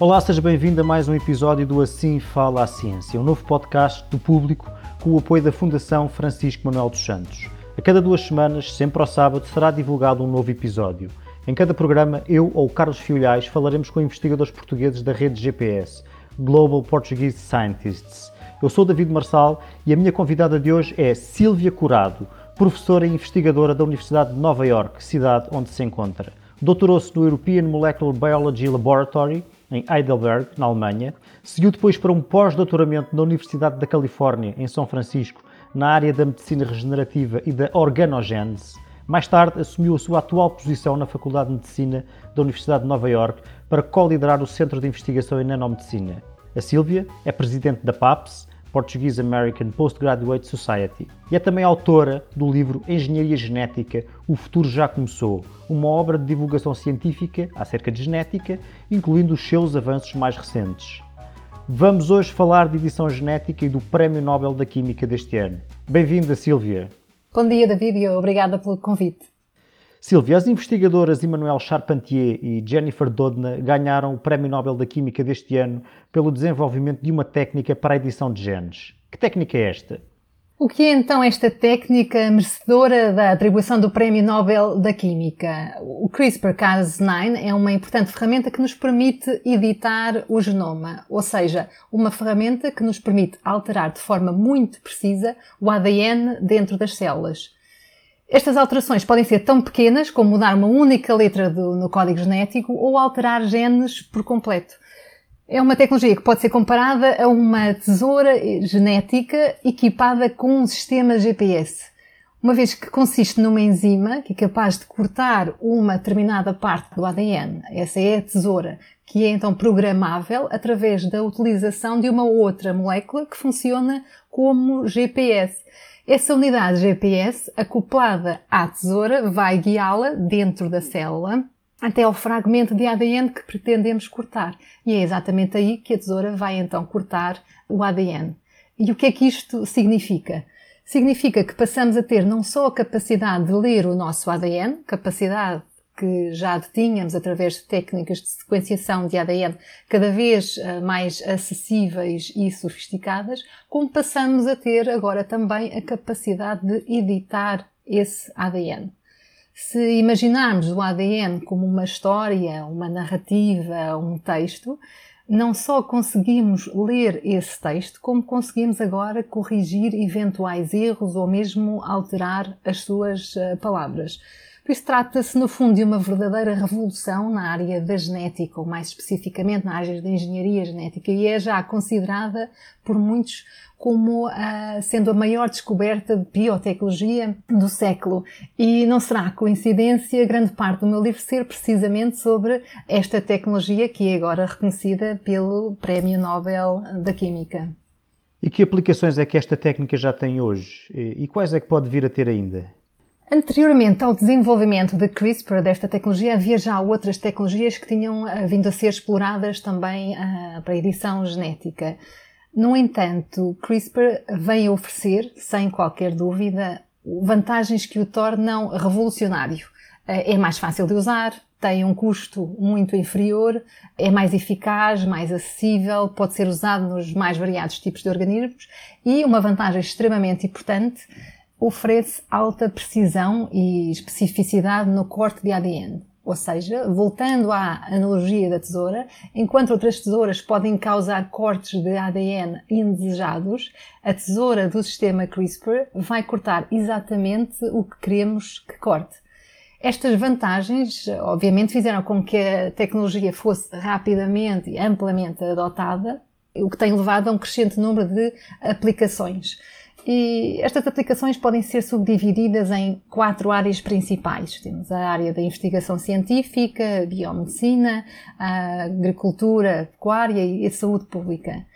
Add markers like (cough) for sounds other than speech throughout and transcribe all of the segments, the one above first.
Olá, seja bem-vindo a mais um episódio do Assim Fala a Ciência, um novo podcast do público com o apoio da Fundação Francisco Manuel dos Santos. A cada duas semanas, sempre ao sábado, será divulgado um novo episódio. Em cada programa, eu ou Carlos Fiolhais falaremos com investigadores portugueses da rede GPS, Global Portuguese Scientists. Eu sou David Marçal e a minha convidada de hoje é Sílvia Curado, professora e investigadora da Universidade de Nova York, cidade onde se encontra. Doutorou-se no European Molecular Biology Laboratory em Heidelberg, na Alemanha. Seguiu depois para um pós-doutoramento na Universidade da Califórnia, em São Francisco, na área da medicina regenerativa e da organogênese. Mais tarde, assumiu a sua atual posição na Faculdade de Medicina da Universidade de Nova York para co-liderar o Centro de Investigação em Nanomedicina. A Sílvia é presidente da PAPS, Portuguese American Postgraduate Society, e é também autora do livro Engenharia Genética O Futuro Já Começou, uma obra de divulgação científica acerca de genética, incluindo os seus avanços mais recentes. Vamos hoje falar de edição genética e do Prémio Nobel da Química deste ano. Bem-vinda, Silvia. Bom dia, David, e obrigada pelo convite. Silvia, as investigadoras Emmanuel Charpentier e Jennifer Doudna ganharam o Prémio Nobel da Química deste ano pelo desenvolvimento de uma técnica para a edição de genes. Que técnica é esta? O que é então esta técnica merecedora da atribuição do Prémio Nobel da Química? O CRISPR-Cas9 é uma importante ferramenta que nos permite editar o genoma, ou seja, uma ferramenta que nos permite alterar de forma muito precisa o ADN dentro das células. Estas alterações podem ser tão pequenas como mudar uma única letra do, no código genético ou alterar genes por completo. É uma tecnologia que pode ser comparada a uma tesoura genética equipada com um sistema GPS. Uma vez que consiste numa enzima que é capaz de cortar uma determinada parte do ADN. Essa é a tesoura, que é então programável através da utilização de uma outra molécula que funciona como GPS. Essa unidade GPS, acoplada à tesoura, vai guiá-la dentro da célula até ao fragmento de ADN que pretendemos cortar. E é exatamente aí que a tesoura vai então cortar o ADN. E o que é que isto significa? Significa que passamos a ter não só a capacidade de ler o nosso ADN, capacidade que já detínhamos através de técnicas de sequenciação de ADN cada vez eh, mais acessíveis e sofisticadas, como passamos a ter agora também a capacidade de editar esse ADN. Se imaginarmos o ADN como uma história, uma narrativa, um texto, não só conseguimos ler esse texto, como conseguimos agora corrigir eventuais erros ou mesmo alterar as suas eh, palavras. Por isso trata-se, no fundo, de uma verdadeira revolução na área da genética, ou mais especificamente na área da engenharia genética, e é já considerada por muitos como uh, sendo a maior descoberta de biotecnologia do século. E não será coincidência grande parte do meu livro ser precisamente sobre esta tecnologia que é agora reconhecida pelo Prémio Nobel da Química. E que aplicações é que esta técnica já tem hoje? E quais é que pode vir a ter ainda? Anteriormente ao desenvolvimento de CRISPR, desta tecnologia, havia já outras tecnologias que tinham uh, vindo a ser exploradas também uh, para edição genética. No entanto, CRISPR vem oferecer, sem qualquer dúvida, vantagens que o tornam revolucionário. Uh, é mais fácil de usar, tem um custo muito inferior, é mais eficaz, mais acessível, pode ser usado nos mais variados tipos de organismos e uma vantagem extremamente importante oferece alta precisão e especificidade no corte de ADN. Ou seja, voltando à analogia da tesoura, enquanto outras tesouras podem causar cortes de ADN indesejados, a tesoura do sistema CRISPR vai cortar exatamente o que queremos que corte. Estas vantagens, obviamente, fizeram com que a tecnologia fosse rapidamente e amplamente adotada, o que tem levado a um crescente número de aplicações. E estas aplicações podem ser subdivididas em quatro áreas principais. Temos a área da investigação científica, a biomedicina, a agricultura, a pecuária e a saúde pública.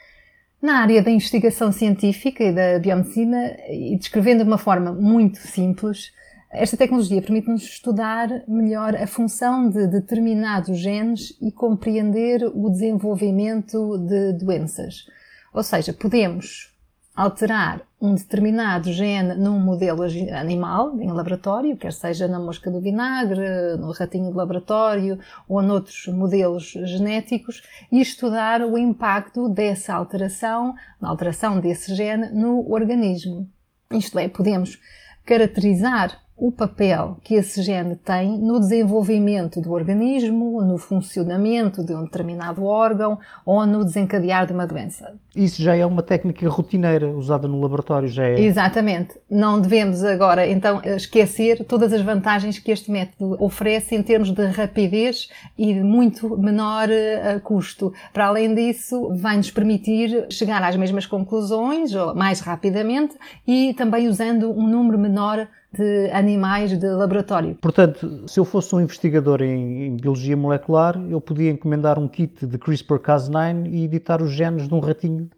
Na área da investigação científica e da biomedicina, e descrevendo de uma forma muito simples, esta tecnologia permite-nos estudar melhor a função de determinados genes e compreender o desenvolvimento de doenças. Ou seja, podemos alterar um determinado gene num modelo animal, em laboratório, quer seja na mosca do vinagre, no ratinho de laboratório ou noutros modelos genéticos, e estudar o impacto dessa alteração, na alteração desse gene no organismo. Isto é, podemos caracterizar o papel que esse gene tem no desenvolvimento do organismo, no funcionamento de um determinado órgão ou no desencadear de uma doença. Isso já é uma técnica rotineira usada no laboratório, já é? Exatamente. Não devemos agora, então, esquecer todas as vantagens que este método oferece em termos de rapidez e de muito menor uh, custo. Para além disso, vai nos permitir chegar às mesmas conclusões, mais rapidamente, e também usando um número menor de animais de laboratório. Portanto, se eu fosse um investigador em, em biologia molecular, eu podia encomendar um kit de CRISPR-Cas9 e editar os genes de um ratinho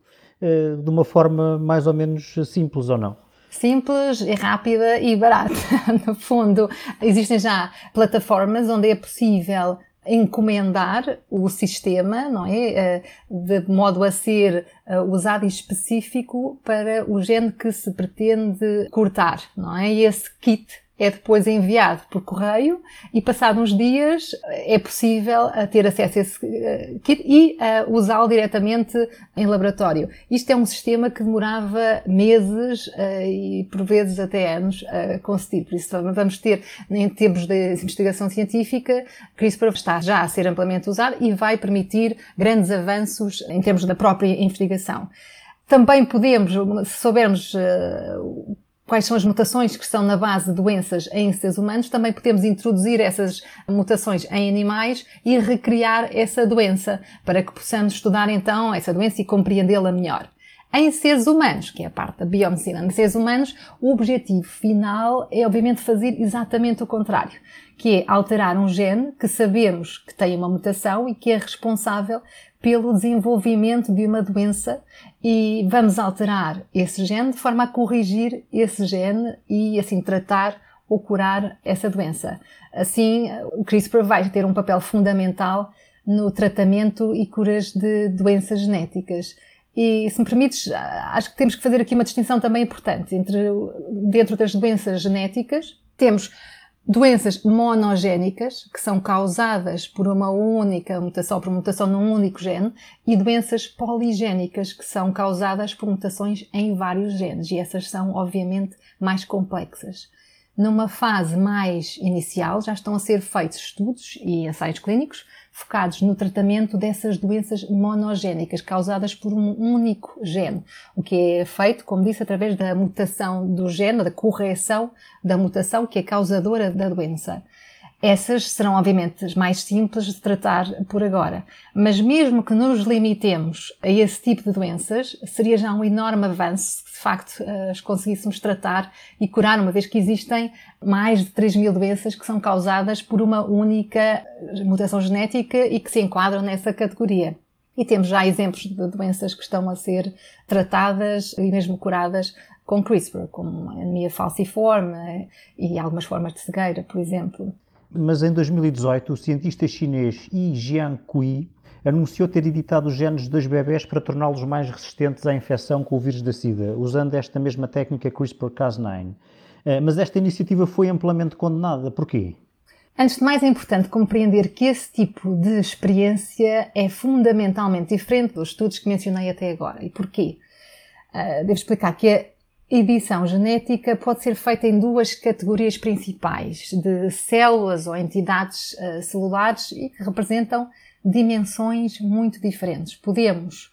eh, de uma forma mais ou menos simples, ou não? simples e rápida e barata. (laughs) No fundo, existem já plataformas onde é possível encomendar o sistema, não é? Eh, de modo a ser eh, usado e específico para o gene que se pretende cortar, não é? E esse kit é depois enviado por correio e passado uns dias é possível eh, ter acesso a esse eh, kit e uh, usá-lo diretamente em laboratório. Isto é um sistema que demorava meses e por vezes até anos a conseguir. Por isso vamos ter, em termos de investigação científica, CRISPR está já a ser amplamente usado e vai permitir grandes avanços em termos da própria investigação. Também podemos, se soubermos quais são as mutações que estão na base de doenças em seres humanos, também podemos introduzir essas mutações em animais e recriar essa doença, para que possamos estudar então essa doença e compreendê-la melhor. Em seres humanos, que é a parte da biomedicina, em seres humanos, o objetivo final é obviamente fazer exatamente o contrário, que é alterar um gene que sabemos que tem uma mutação e que é responsável pelo desenvolvimento de uma doença e vamos alterar esse gene de forma a corrigir esse gene e assim tratar ou curar essa doença. Assim, o CRISPR vai ter um papel fundamental no tratamento e curas de doenças genéticas. E, se me permites, acho que temos que fazer aqui uma distinção também importante entre, dentro das doenças genéticas, temos Doenças monogénicas, que são causadas por uma única mutação, por mutação num único gene, e doenças poligénicas, que são causadas por mutações em vários genes, e essas são, obviamente, mais complexas. Numa fase mais inicial, já estão a ser feitos estudos e ensaios clínicos focados no tratamento dessas doenças monogénicas causadas por um único gene, o que é feito, como disse, através da mutação do gene, da correção da mutação que é causadora da doença. Essas serão, obviamente, as mais simples de tratar por agora. Mas mesmo que nos limitemos a esse tipo de doenças, seria já um enorme avanço se de facto as conseguíssemos tratar e curar, uma vez que existem mais de 3 mil doenças que são causadas por uma única mutação genética e que se enquadram nessa categoria. E temos já exemplos de doenças que estão a ser tratadas e mesmo curadas com CRISPR, como anemia falciforme e algumas formas de cegueira, por exemplo. Mas em 2018, o cientista chinês Yi Jiankui anunciou ter editado os genes de dois bebés para torná-los mais resistentes à infecção com o vírus da SIDA, usando esta mesma técnica CRISPR-Cas9. Eh, mas esta iniciativa foi amplamente condenada. Porquê? Antes de mais, é importante compreender que esse tipo de experiência é fundamentalmente diferente dos estudos que mencionei até agora. E porquê? Uh, devo explicar que a edição genética pode ser feita em duas categorias principais, de células ou entidades uh, celulares e que representam dimensões muito diferentes. Podemos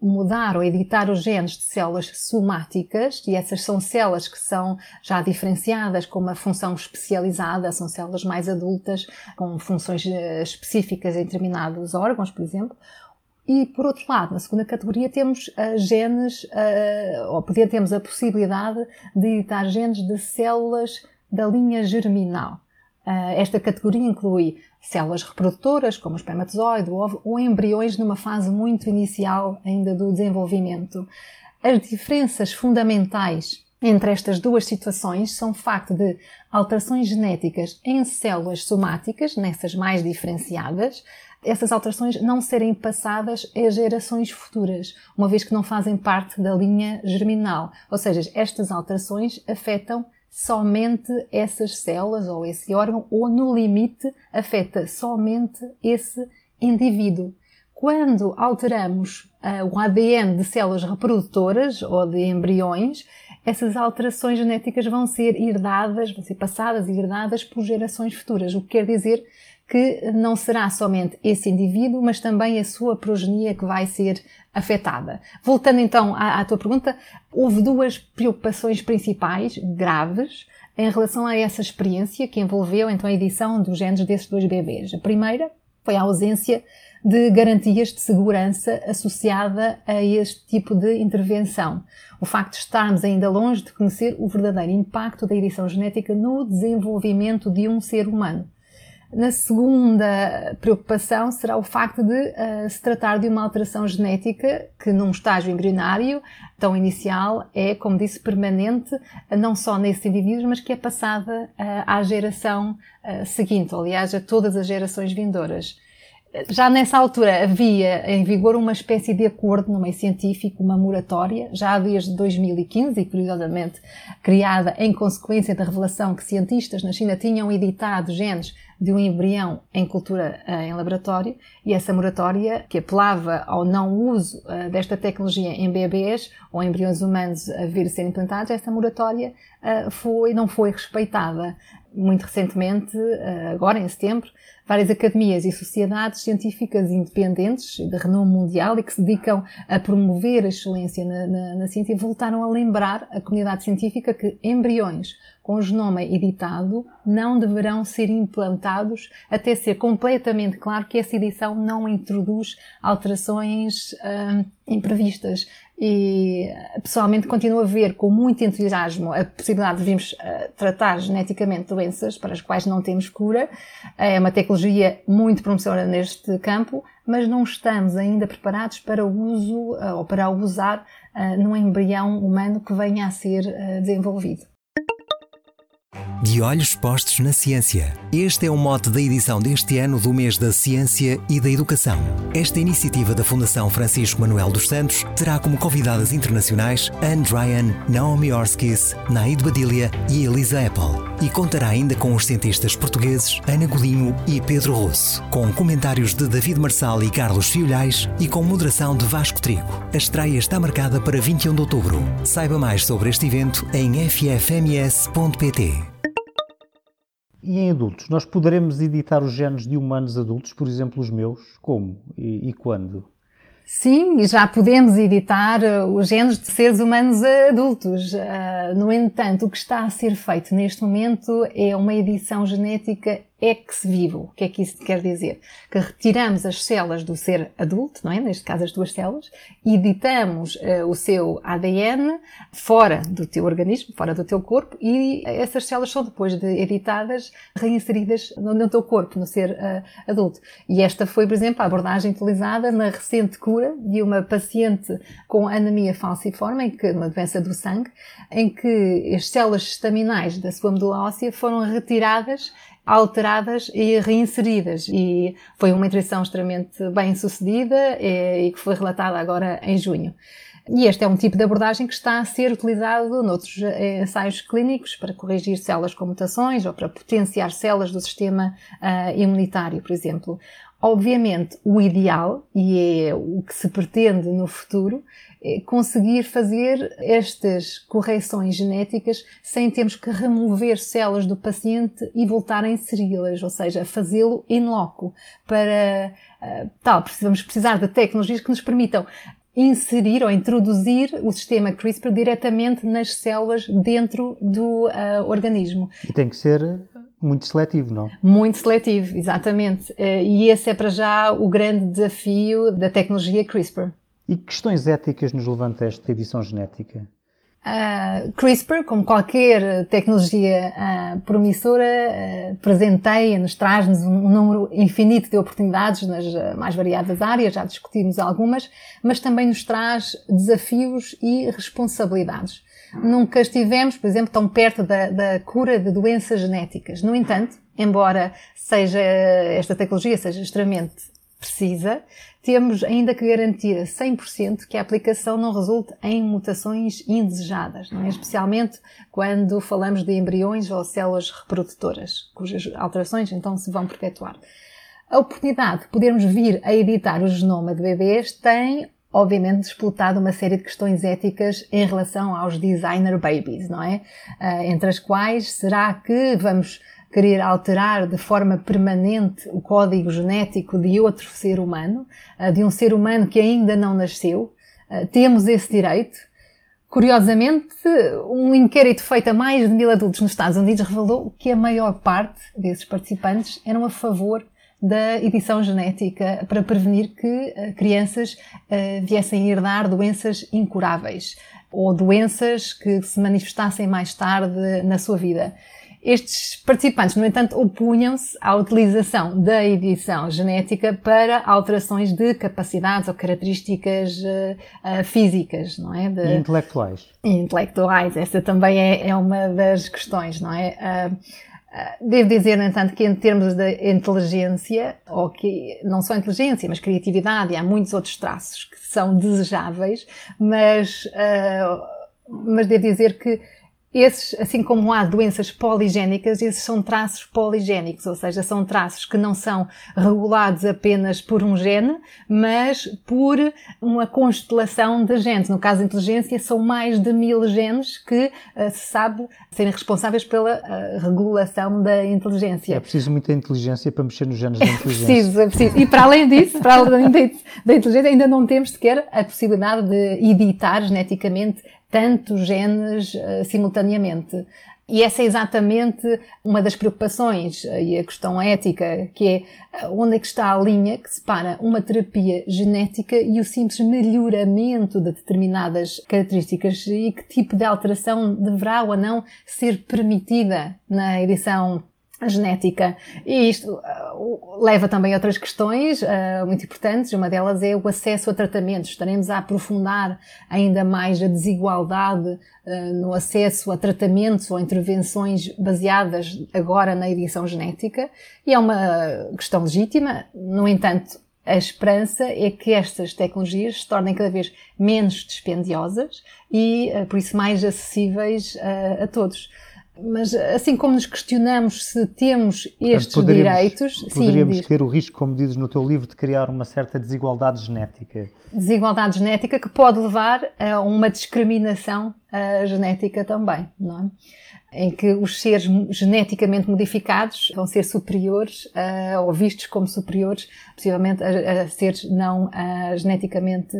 mudar ou editar os genes de células somáticas, e essas são células que são já diferenciadas com uma função especializada, são células mais adultas, com funções eh, específicas em determinados órgãos, por exemplo, e, por outro lado, na segunda categoria temos uh, genes, uh, ou temos a possibilidade de editar genes de células da linha germinal. Uh, esta categoria inclui células reprodutoras, como o espermatozoide, o ovo, ou embriões numa fase muito inicial ainda do desenvolvimento. As diferenças fundamentais entre estas duas situações são o facto de alterações genéticas em células somáticas, nessas mais diferenciadas, essas alterações não serem passadas a gerações futuras, uma vez que não fazem parte da linha germinal. Ou seja, estas alterações afetam somente essas células ou esse órgão, ou no limite afeta somente esse indivíduo. Quando alteramos uh, o ADN de células reprodutoras ou de embriões, essas alterações genéticas vão ser herdadas, vão ser passadas e herdadas por gerações futuras, o que quer dizer que não será somente esse indivíduo, mas também a sua progenia que vai ser afetada. Voltando então à, à tua pergunta, houve duas preocupações principais, graves, em relação a essa experiência que envolveu então a edição dos genes desses dois bebês. A primeira foi a ausência de garantias de segurança associada a este tipo de intervenção. O facto de estarmos ainda longe de conhecer o verdadeiro impacto da edição genética no desenvolvimento de um ser humano. Na segunda preocupação será o facto de uh, se tratar de uma alteração genética que, num estágio embrionário tão inicial, é, como disse, permanente, não só nesses indivíduos, mas que é passada uh, à geração uh, seguinte, aliás, a todas as gerações vindouras. Já nessa altura havia em vigor uma espécie de acordo no meio científico, uma moratória, já desde 2015 e curiosamente criada em consequência da revelação que cientistas na China tinham editado genes de um embrião em cultura uh, em laboratório e essa moratória que apelava ao não uso uh, desta tecnologia em bebês ou embriões humanos a vir a ser implantados, essa moratória uh, foi, não foi respeitada. Muito recentemente, agora em setembro, várias academias e sociedades científicas independentes de renome mundial e que se dedicam a promover a excelência na, na, na ciência voltaram a lembrar a comunidade científica que embriões com genoma editado não deverão ser implantados até ser completamente claro que essa edição não introduz alterações hum, imprevistas. E pessoalmente continuo a ver com muito entusiasmo a possibilidade de virmos uh, tratar geneticamente doenças para as quais não temos cura. É uma tecnologia muito promissora neste campo, mas não estamos ainda preparados para o uso uh, ou para o usar uh, num embrião humano que venha a ser desenvolvido. De olhos postos na ciência. Este é o mote da edição deste ano do mês da Ciência e da Educação. Esta iniciativa da Fundação Francisco Manuel dos Santos terá como convidadas internacionais Anne Ryan, Naomi Orskis, Naid Badilia e Elisa Apple. E contará ainda com os cientistas portugueses Ana Godinho e Pedro Russo, com comentários de David Marçal e Carlos Fiolhais e com moderação de Vasco Trigo. A estreia está marcada para 21 de outubro. Saiba mais sobre este evento em ffms.pt. E em adultos, nós poderemos editar os genes de humanos adultos, por exemplo, os meus? Como e, e quando? Sim, já podemos editar uh, os genes de seres humanos adultos. Uh, no entanto, o que está a ser feito neste momento é uma edição genética ex vivo. O que é que isso quer dizer? Que retiramos as células do ser adulto, não é? Neste caso as duas células, editamos uh, o seu ADN fora do teu organismo, fora do teu corpo, e essas células são depois de editadas reinseridas no, no teu corpo, no ser uh, adulto. E esta foi, por exemplo, a abordagem utilizada na recente cura de uma paciente com anemia falciforme, em que, uma doença do sangue, em que as células estaminais da sua medula óssea foram retiradas alteradas e reinseridas. E foi uma interação extremamente bem sucedida e, que foi relatada agora em junho. E este é um tipo de abordagem que está a ser utilizado noutros eh, ensaios clínicos para corrigir células com mutações ou para potenciar células do sistema uh, imunitário, por exemplo. Obviamente, o ideal, e é o que se pretende no futuro, é conseguir fazer estas correções genéticas sem termos que remover células do paciente e voltar a inseri-las, ou seja, fazê-lo in loco. Para uh, tal, precisamos precisar de tecnologias que nos permitam inserir ou introduzir o sistema CRISPR diretamente nas células dentro do uh, organismo. E tem que ser muito seletivo, não? Muito seletivo, exatamente. Uh, e esse é para já o grande desafio da tecnologia CRISPR. E que questões éticas nos levanta esta edição genética? Uh, CRISPR, como qualquer tecnologia uh, promissora, uh, presenteia-nos, traz-nos um número infinito de oportunidades nas mais variadas áreas, já discutimos algumas, mas também nos traz desafios e responsabilidades. Nunca estivemos, por exemplo, tão perto da, da cura de doenças genéticas. No entanto, embora seja esta tecnologia seja extremamente precisa, temos ainda que garantir a 100% que a aplicação não resulte em mutações indesejadas, é? especialmente quando falamos de embriões ou células reprodutoras, cujas alterações então se vão perpetuar. A oportunidade de podermos vir a editar o genoma de bebês tem obviamente disputado uma série de questões éticas em relação aos designer babies, não é? Uh, entre as quais será que vamos querer alterar de forma permanente o código genético de outro ser humano, uh, de um ser humano que ainda não nasceu? Uh, temos esse direito? Curiosamente, um inquérito feito a mais de mil adultos nos Estados Unidos revelou que a maior parte desses participantes eram a favor da edição genética para prevenir que uh, crianças uh, viessem a herdar doenças incuráveis ou doenças que se manifestassem mais tarde na sua vida. Estes participantes, no entanto, opunham-se à utilização da edição genética para alterações de capacidades ou características uh, físicas, não é? De, e intelectuais. Intelectuais, essa também é, é uma das questões, não é? Devo dizer, no entanto, que em termos de inteligência, ou que não só inteligência, mas criatividade, e há muitos outros traços que são desejáveis, mas, uh, mas devo dizer que esses, assim como há doenças poligénicas, esses são traços poligénicos, ou seja, são traços que não são regulados apenas por um gene, mas por uma constelação de genes. No caso da inteligência, são mais de mil genes que uh, se sabe serem responsáveis pela uh, regulação da inteligência. É preciso muita inteligência para mexer nos genes da inteligência. É preciso, é preciso. E para além disso, para além da inteligência, ainda não temos sequer a possibilidade de editar geneticamente tantos genes uh, simultaneamente. E essa é exatamente uma das preocupações uh, e a questão ética, que é uh, onde é que está a linha que separa uma terapia genética e o simples melhoramento de determinadas características e que tipo de alteração deverá ou não ser permitida na edição genética. E isto uh, leva também a outras questões uh, muito importantes. Uma delas é o acesso a tratamentos. Estaremos a aprofundar ainda mais a desigualdade uh, no acesso a tratamentos ou intervenções baseadas agora na edição genética. E é uma questão legítima. No entanto, a esperança é que estas tecnologias se tornem cada vez menos dispendiosas e, por isso, mais acessíveis a todos. Mas assim como nos questionamos se temos estes poderíamos, direitos, poderíamos sim, ter o risco, como dizes no teu livro, de criar uma certa desigualdade genética. Desigualdade genética que pode levar a uma discriminação uh, genética também, não é? Em que os seres geneticamente modificados vão ser superiores uh, ou vistos como superiores, possivelmente, a, a seres não uh, geneticamente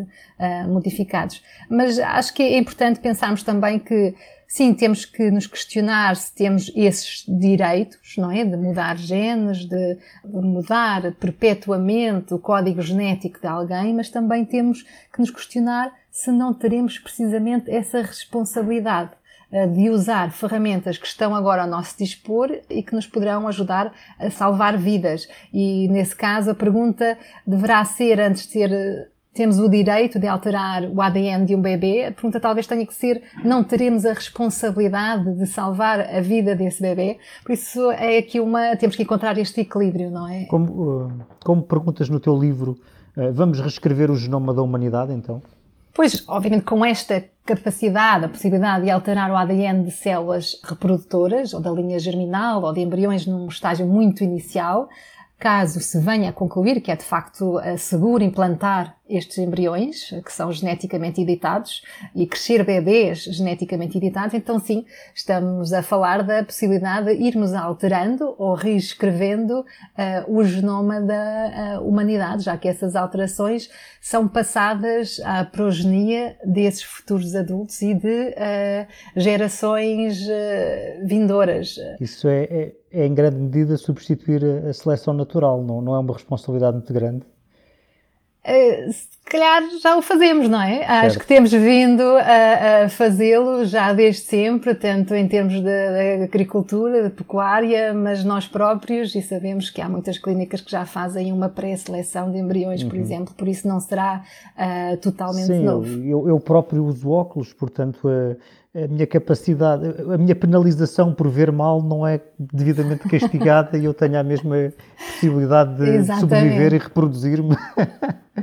modificados. Mas acho que é importante pensarmos também que sim, temos que nos questionar se temos esses direitos, não é? De mudar genes, de mudar perpetuamente o código genético de alguém, mas também temos que nos questionar se não teremos precisamente essa responsabilidade eh, de usar ferramentas que estão agora ao nosso dispor e que nos poderão ajudar a salvar vidas. E nesse caso a pergunta deverá ser, antes de ser temos o direito de alterar o ADN de um bebê, a pergunta talvez tenha que ser, não teremos a responsabilidade de salvar a vida desse bebê? Por isso é aqui uma, temos que encontrar este equilíbrio, não é? Como, uh, como perguntas no teu livro, uh, vamos reescrever o genoma da humanidade então? Pois, obviamente, com esta capacidade, a possibilidade de alterar o ADN de células reprodutoras, ou da linha germinal, ou de embriões num estágio muito inicial, caso se venha a concluir que é de facto seguro implantar estes embriões, que são geneticamente editados, e crescer bebês geneticamente editados, então sim, estamos a falar da possibilidade de irmos alterando ou reescrevendo uh, o genoma da uh, humanidade, já que essas alterações são passadas à progenia desses futuros adultos e de uh, gerações vindouras. Isso é, é, é, em grande medida substituir a seleção natural, não, não é uma responsabilidade muito grande? Eh, se calhar já o fazemos, não é? Certo. Acho que temos vindo a, a fazê-lo já desde sempre, tanto em termos de, de, agricultura, de pecuária, mas nós próprios, e sabemos que há muitas clínicas que já fazem uma pré-seleção de embriões, uhum. por exemplo, por isso não será uh, totalmente Sim, novo. Eu, eu próprio uso óculos, portanto. Uh, a minha capacidade, a minha penalização por ver mal não é devidamente (laughs) castigada e eu tenho a mesma possibilidade de Exatamente. sobreviver e reproduzir-me.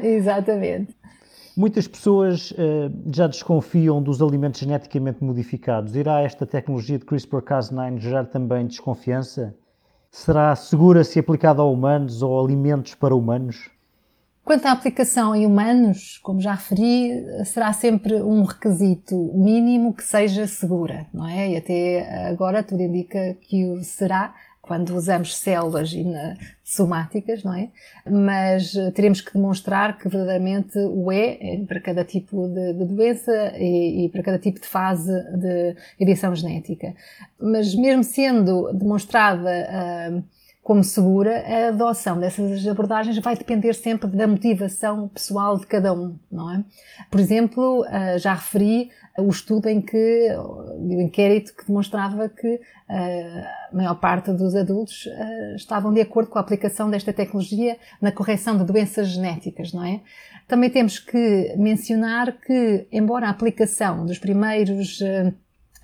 Exatamente. Muitas pessoas uh, já desconfiam dos alimentos geneticamente modificados. Irá esta tecnologia de CRISPR-Cas9 gerar também desconfiança? Será segura se aplicada a humanos ou alimentos para humanos? Quanto à aplicação em humanos, como já referi, será sempre um requisito mínimo que seja segura, não é? E até agora tudo indica que o será quando usamos células somáticas, não é? Mas teremos que demonstrar que verdadeiramente o é para cada tipo de, de doença e, e, para cada tipo de fase de edição genética. Mas mesmo sendo demonstrada uh, como segura, a adoção dessas abordagens vai depender sempre da motivação pessoal de cada um, não é? Por exemplo, ah, já referi o estudo em que, o inquérito que demonstrava que ah, a maior parte dos adultos ah, estavam de acordo com a aplicação desta tecnologia na correção de doenças genéticas, não é? Também temos que mencionar que, embora a aplicação dos primeiros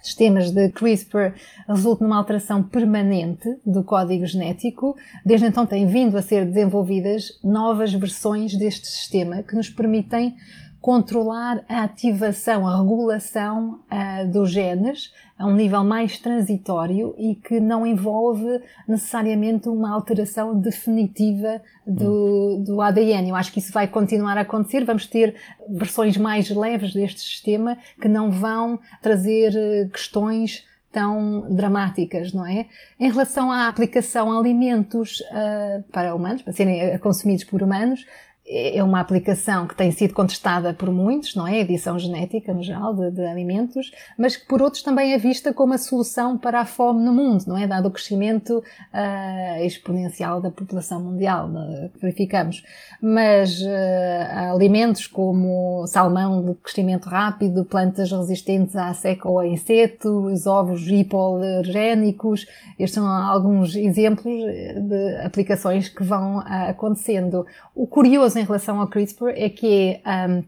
sistemas de CRISPR resultam numa alteração permanente do código genético. Desde então têm vindo a ser desenvolvidas novas versões deste sistema que nos permitem controlar a ativação, a regulação uh, dos genes a um nível mais transitório e que não envolve necessariamente uma alteração definitiva do, hum. do ADN. Eu acho que isso vai continuar a acontecer. Vamos ter versões mais leves deste sistema que não vão trazer eh, questões tão dramáticas, não é? Em relação à aplicação a alimentos uh, para humanos, para serem consumidos por humanos, é uma aplicação que tem sido contestada por muitos, não é? A edição genética, no geral, de, de, alimentos, mas que por outros também é vista como a solução para a fome no mundo, não é? Dado o crescimento uh, exponencial da população mundial que verificamos. Mas uh, alimentos como salmão de crescimento rápido, plantas resistentes à seca ou a insetos, ovos hipoalergénicos, estes são alguns exemplos de aplicações que vão uh, acontecendo. O curioso em relação ao CRISPR é que é, um,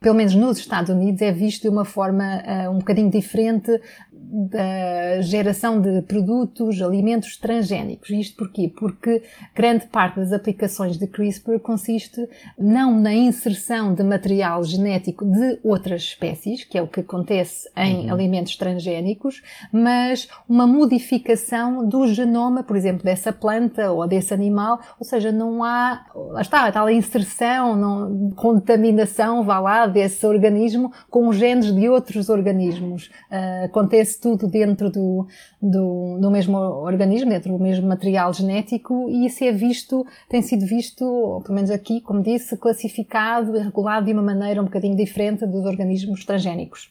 pelo menos nos Estados Unidos, é visto de uma forma uh, um bocadinho diferente da geração de produtos, alimentos transgénicos. Isto porquê? Porque grande parte das aplicações de CRISPR consiste não na inserção de material genético de outras espécies, que é o que acontece em uhum. alimentos transgénicos, mas uma modificação do genoma, por exemplo, dessa planta ou desse animal, ou seja, não há, lá está, a tal inserção, não, contaminação, vá lá, desse organismo com genes de outros organismos. Uh, acontece tudo dentro do, do, do mesmo organismo, dentro do mesmo material genético, e isso é visto, tem sido visto, pelo menos aqui, como disse, classificado e regulado de uma maneira um bocadinho diferente dos organismos transgénicos.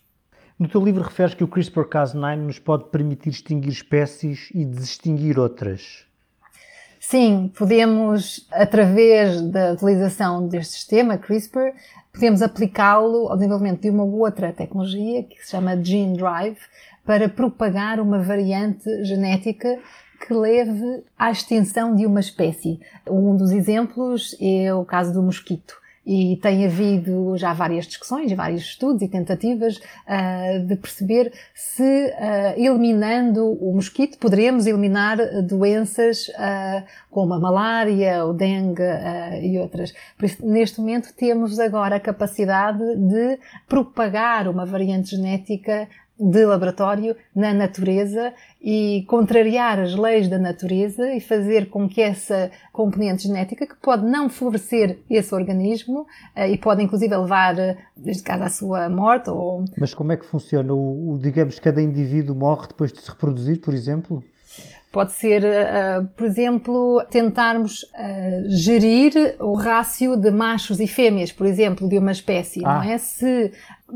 No teu livro referes que o CRISPR-Cas9 nos pode permitir distinguir espécies e desextinguir outras. Sim, podemos, através da utilização deste sistema CRISPR, podemos aplicá-lo ao desenvolvimento de uma outra tecnologia que se chama Gene Drive para propagar uma variante genética que leve à extinção de uma espécie. Um dos exemplos é o caso do mosquito. E tem havido já várias discussões, vários estudos e tentativas uh, de perceber se, uh, eliminando o mosquito, poderemos eliminar doenças uh, como a malária, o dengue e outras. Por isso, neste momento, temos agora a capacidade de propagar uma variante genética de laboratório na natureza e contrariar as leis da natureza e fazer com que essa componente genética, que pode não favorecer esse organismo eh, e pode inclusive levar, eh, caso, à sua morte. Ou... Mas como é que funciona? O, o, digamos, cada indivíduo morre depois de se reproduzir, por exemplo? Pode ser, uh, por exemplo, tentarmos uh, gerir o rácio de machos e fêmeas, por exemplo, de uma espécie, ah. não é? Se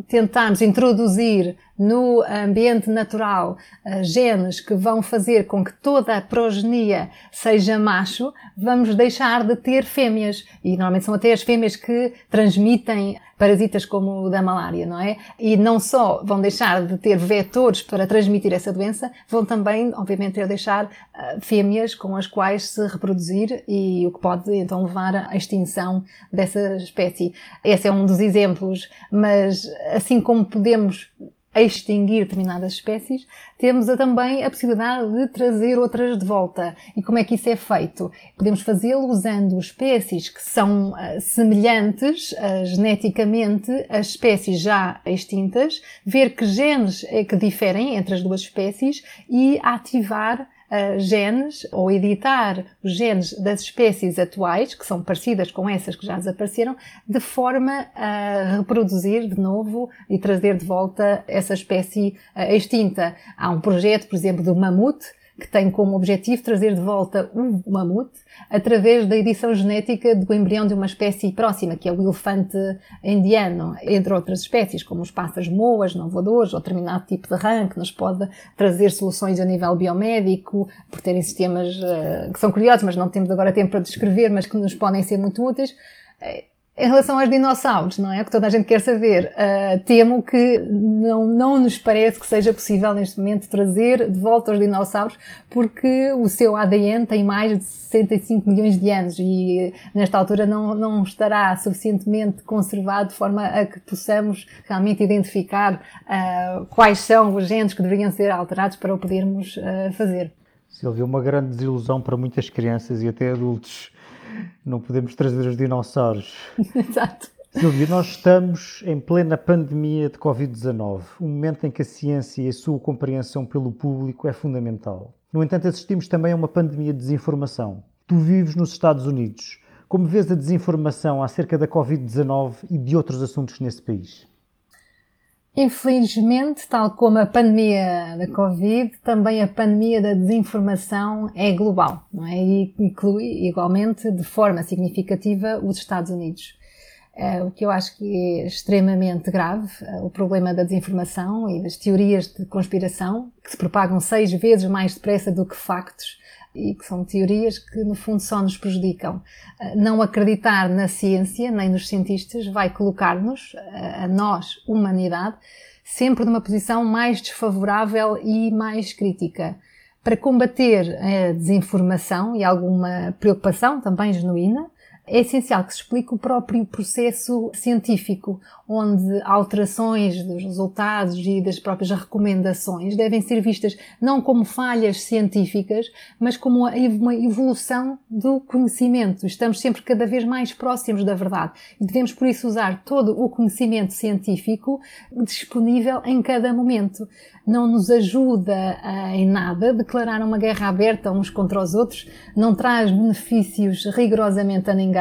tentarmos introduzir no ambiente natural uh, genes que vão fazer com que toda a progenia seja macho, vamos deixar de ter fêmeas. E normalmente são até as fêmeas que transmitem parasitas como o da malária, não é? E não só vão deixar de ter vetores para transmitir essa doença, vão também, obviamente, ter de deixar uh, fêmeas com as quais se reproduzir e o que pode então levar à extinção dessa espécie. Esse é um dos exemplos, mas assim como podemos extinguir determinadas espécies, temos também a possibilidade de trazer outras de volta. E como é que isso é feito? Podemos fazê-lo usando espécies que são uh, semelhantes uh, geneticamente às espécies já extintas, ver que genes é que diferem entre as duas espécies e ativar uh, genes ou editar os genes das espécies atuais, que são parecidas com essas que já desapareceram, de forma a reproduzir de novo e trazer de volta essa espécie uh, extinta. Há um projeto, por exemplo, do mamute, que tem como objetivo trazer de volta o mamute através da edição genética do embrião de uma espécie próxima, que é o elefante indiano, entre outras espécies, como os pássaros moas, não voadores, ou determinado tipo de rã, que nos pode trazer soluções a nível biomédico, por terem sistemas uh, que são curiosos, mas não temos agora tempo para descrever, mas que nos podem ser muito úteis. Em relação aos dinossauros, não é? Que toda a gente quer saber. Uh, temo que não, não nos parece que seja possível neste momento trazer de volta os dinossauros, porque o seu ADN tem mais de 65 milhões de anos e nesta altura não, não estará suficientemente conservado de forma a que possamos realmente identificar uh, quais são os genes que deveriam ser alterados para o podermos uh, fazer. Silvia, uma grande desilusão para muitas crianças e até adultos não podemos trazer os dinossauros. (laughs) Exato. Silvia, nós estamos em plena pandemia de Covid-19, um momento em que a ciência e a sua compreensão pelo público é fundamental. No entanto, assistimos também a uma pandemia de desinformação. Tu vives nos Estados Unidos. Como vês a desinformação acerca da Covid-19 e de outros assuntos nesse país? Infelizmente, tal como a pandemia da Covid, também a pandemia da desinformação é global, não é? E inclui igualmente, de forma significativa, os Estados Unidos. Uh, o que eu acho que é extremamente grave, uh, o problema da desinformação e das teorias de conspiração, que se propagam seis vezes mais depressa do que factos, e que são teorias que no fundo só nos prejudicam. Eh, não acreditar na ciência nem nos cientistas vai colocar-nos, eh, a nós, humanidade, sempre numa posição mais desfavorável e mais crítica. Para combater a desinformação e alguma preocupação também genuína, é essencial que se explique o próprio processo científico, onde alterações dos resultados e das próprias recomendações devem ser vistas não como falhas científicas, mas como uma evolução do conhecimento. Estamos sempre cada vez mais próximos da verdade e devemos, por isso, usar todo o conhecimento científico disponível em cada momento. Não nos ajuda em nada declarar uma guerra aberta uns contra os outros, não traz benefícios rigorosamente a ninguém.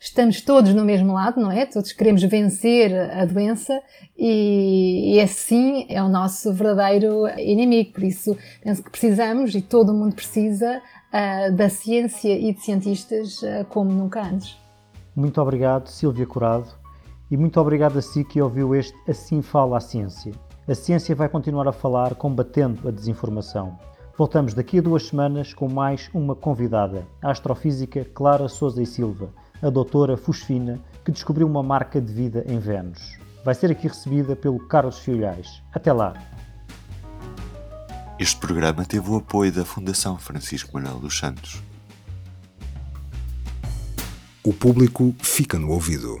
Estamos todos no mesmo lado, não é? Todos queremos vencer a doença e, e assim é o nosso verdadeiro inimigo. Por isso, penso que precisamos e todo mundo precisa uh, da ciência e de cientistas uh, como nunca antes. Muito obrigado, Silvia Curado, e muito obrigado a si que ouviu este Assim Fala a Ciência. A ciência vai continuar a falar combatendo a desinformação. Voltamos daqui a duas semanas com mais uma convidada, a astrofísica Clara Souza e Silva, a doutora Fosfina, que descobriu uma marca de vida em Vênus. Vai ser aqui recebida pelo Carlos Filhais. Até lá! Este programa teve o apoio da Fundação Francisco Manuel dos Santos. O público fica no ouvido.